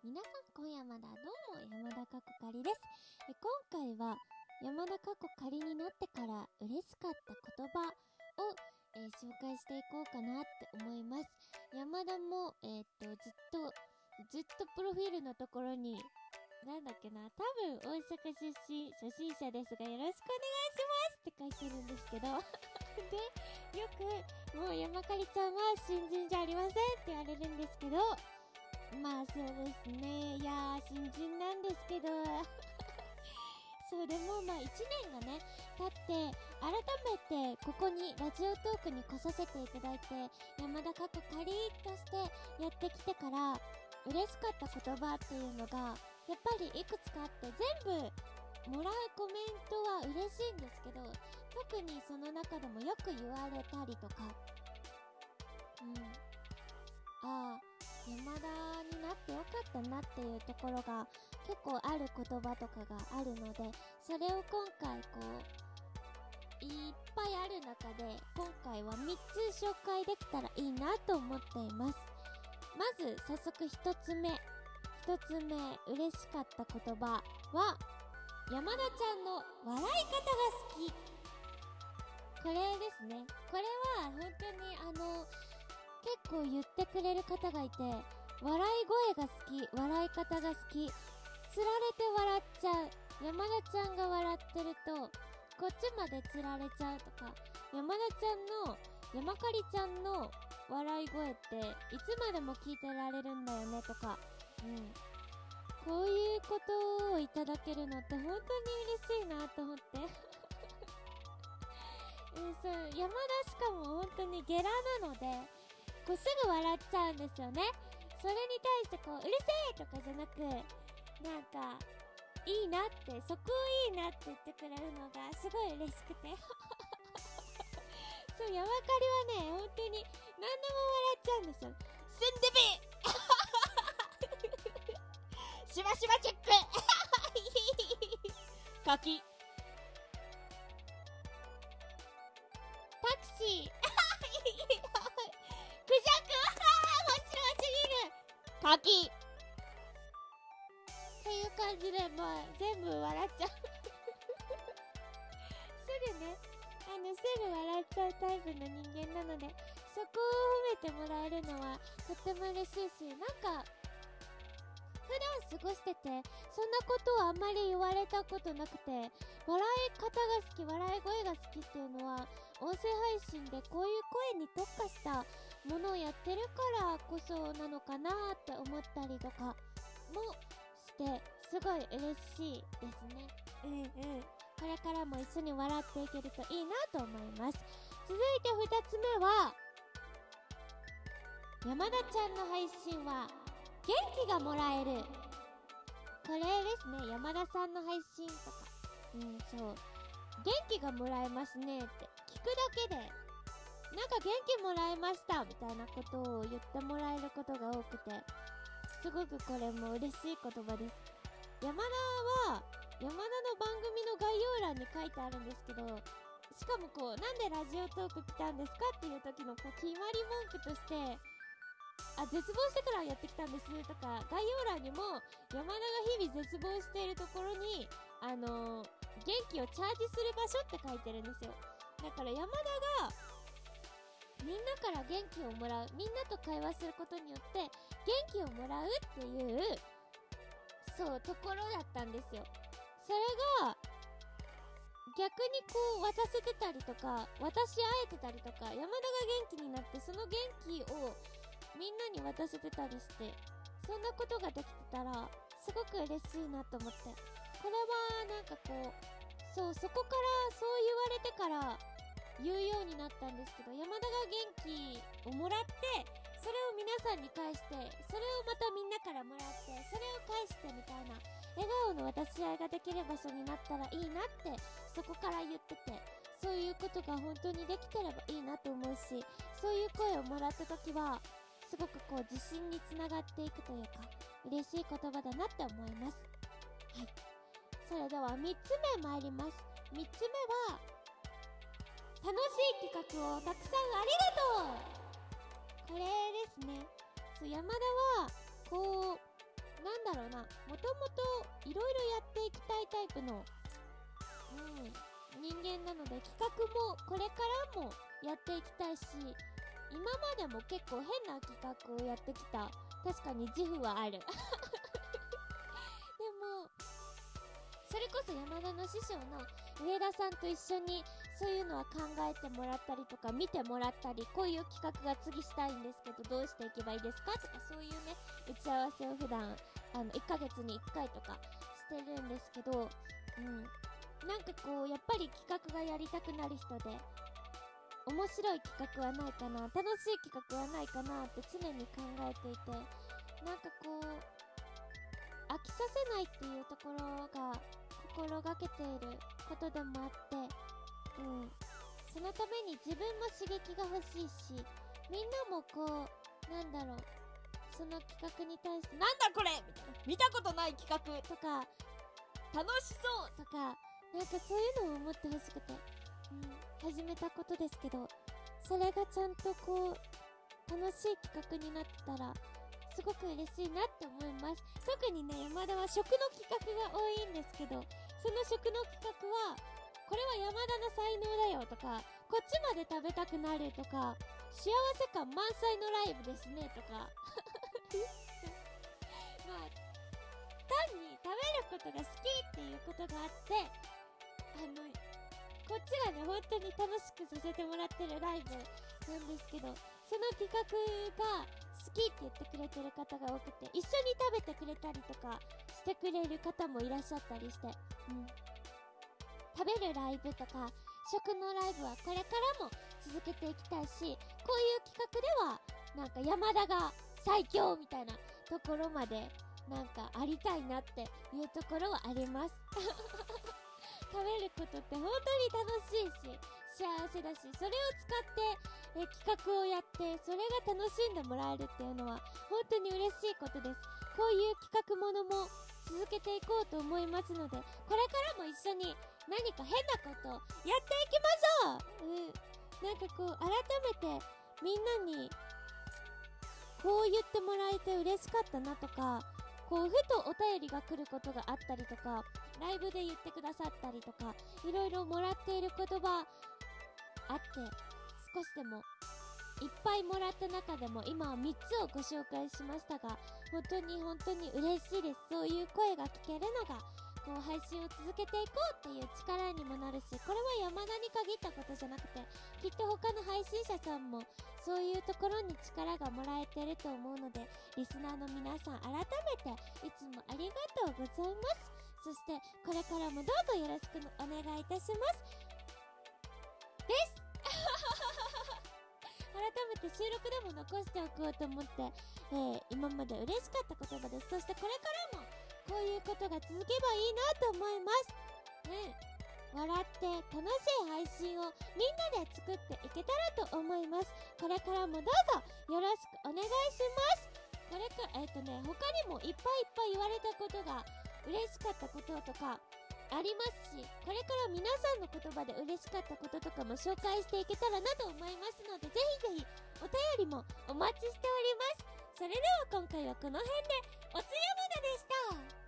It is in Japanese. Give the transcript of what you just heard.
皆さん今夜まだどうも山田かこかりです。え今回は山田かこかりになってから嬉しかった言葉を、えー紹介していこうかなって思います。山田もえーっとずっとずっとプロフィールのところになんだっけな多分大阪出身初心者ですがよろしくお願いしますって書いてるんですけど。でよくもう山かりちゃんは新人じゃありませんって言われるんですけど。まあそうですね。いやー新人なんですけど。そうでもまあ1年がね経って改めてここにラジオトークに来させていただいて山田かっこかりとしてやってきてから嬉しかった言葉っていうのがやっぱりいくつかあって全部もらうコメントは嬉しいんですけど特にその中でもよく言われたりとか。うん。ああ山田になってよかったなっていうところが結構ある言葉とかがあるのでそれを今回こういっぱいある中で今回は3つ紹介できたらいいなと思っています。まず早速1つ目。1つ目嬉しかった言葉は山田ちゃんの笑い方が好き。これですね。これは本当にあの結構言ってくれる方がいて笑い声が好き笑い方が好き。つられて笑っちゃう。山田ちゃんが笑ってるとこっちまでつられちゃうとか山田ちゃんの山かりちゃんの笑い声っていつまでも聞いてられるんだよねとか。うん。こういうことをいただけるのって本当に嬉しいなと思って。えーそう山田しかも本当にゲラなのでこうすぐ笑っちゃうんですよね。それに対してこううるせえとかじゃなくなんかいいなってそこいいなって言ってくれるのがすごい嬉しくて。そう山かりはね本当に何でも笑っちゃうんですよ。スンデビしばしばチェック。柿る柿っていう感じで、まあ、全部笑っちゃう。すぐね、あの、すぐ笑っちゃうタイプの人間なので、そこを褒めてもらえるのは、とっても嬉しいし、なんか、普段過ごしてて、そんなことをあんまり言われたことなくて、笑い方が好き、笑い声が好きっていうのは、音声配信でこういう声に特化したものをやってるからこそなのかなって思ったりとかもしてすごい嬉しいですね。うんうん。これからも一緒に笑っていけるといいなと思います。続いて2つ目は山田ちゃんの配信は元気がもらえる。これですね山田さんの配信とか。うんそう。元気がもらえますねって聞くだけでなんか元気もらえましたみたいなことを言ってもらえることが多くてすごくこれも嬉しい言葉です。山田は山田の番組の概要欄に書いてあるんですけどしかもこうなんでラジオトーク来たんですかっていう時のこう決まり文句としてあ絶望してからやってきたんですとか概要欄にも山田が日々絶望しているところにあのー元気をチャージする場所って書いてるんですよ。だから山田がみんなから元気をもらうみんなと会話することによって元気をもらうっていうそうところだったんですよ。それが逆にこう渡せてたりとか渡し合えてたりとか山田が元気になってその元気をみんなに渡せてたりしてそんなことができてたらすごく嬉しいなと思って。これはなんかこうそうそこからそう言われてから言うようになったんですけど山田が元気をもらってそれを皆さんに返してそれをまたみんなからもらってそれを返してみたいな笑顔の渡し合いができる場所になったらいいなってそこから言っててそういうことが本当にできてればいいなと思うしそういう声をもらった時はすごくこう自信につながっていくというか嬉しい言葉だなって思います。はい。それでは3つ目参ります。3つ目は楽しい企画をたくさんありがとうこれですねそう山田はこうなんだろうな、もともといろいろやっていきたいタイプの、うん、人間なので企画もこれからもやっていきたいし、今までも結構変な企画をやってきた。確かに自負はある。でも、それこそ山田の師匠の上田さんと一緒にそういうのは考えてもらったりとか見てもらったりこういう企画が次したいんですけどどうしていけばいいですかとかそういうね打ち合わせを普段あの1ヶ月に1回とかしてるんですけど、うん、なんかこうやっぱり企画がやりたくなる人で面白い企画はないかな楽しい企画はないかなって常に考えていてなんかこう飽きさせないっていうところが心がけていることでもあって。そのために自分も刺激が欲しいし、みんなもこう、なんだろう、その企画に対して、なんだこれ！みたいな。見たことない企画。とか、楽しそう！とか、なんかそういうのを思ってほしくて、うん、始めたことですけど、それがちゃんとこう、楽しい企画になってたら、すごく嬉しいなって思います。特にね、山田は食の企画が多いんですけど、その食の企画は、これは山田の才能だよとか、こっちまで食べたくなるとか、幸せ感満載のライブですねとか。まあ、単に食べることが好きっていうことがあって、あの、こっちがね、本当に楽しくさせてもらってるライブなんですけど、その企画が好きって言ってくれてる方が多くて、一緒に食べてくれたりとかしてくれる方もいらっしゃったりして、うん。食べるライブとか、食のライブはこれからも続けていきたいし、こういう企画では、なんか山田が最強みたいなところまで、なんかありたいなっていうところはあります。食べることって本当に楽しいし、幸せだし、それを使ってえ企画をやって、それが楽しんでもらえるっていうのは、本当に嬉しいことです。こういう企画ものも続けていこうと思いますので、これからも一緒に何か変なことやっていきましょううん。なんかこう、改めてみんなに、こう言ってもらえて嬉しかったなとか、こう、ふとお便りが来ることがあったりとか、ライブで言ってくださったりとか、いろいろもらっている言葉あって、少しでもいっぱいもらった中でも今は3つをご紹介しましたが、本当に本当に嬉しいです。そういう声が聞けるのがこう配信を続けていこうっていう力にもなるし、これは山田に限ったことじゃなくて、きっと他の配信者さんもそういうところに力がもらえてると思うので、リスナーの皆さん改めていつもありがとうございます。そしてこれからもどうぞよろしくお願いいたします。です 改めて収録でも残しておこうと思って、えー、今まで嬉しかった言葉です。そしてこれからもこういうことが続けばいいなと思います。ね笑って楽しい配信をみんなで作っていけたらと思います。これからもどうぞよろしくお願いします。これか、えっ、ー、とね、他にもいっぱいいっぱい言われたことが嬉しかったこととかありますし、これから皆さんの言葉で嬉しかったこととかも紹介していけたらなと思いますので、ぜひぜひお便りもお待ちしております。それでは今回はこの辺で、おつやまだでした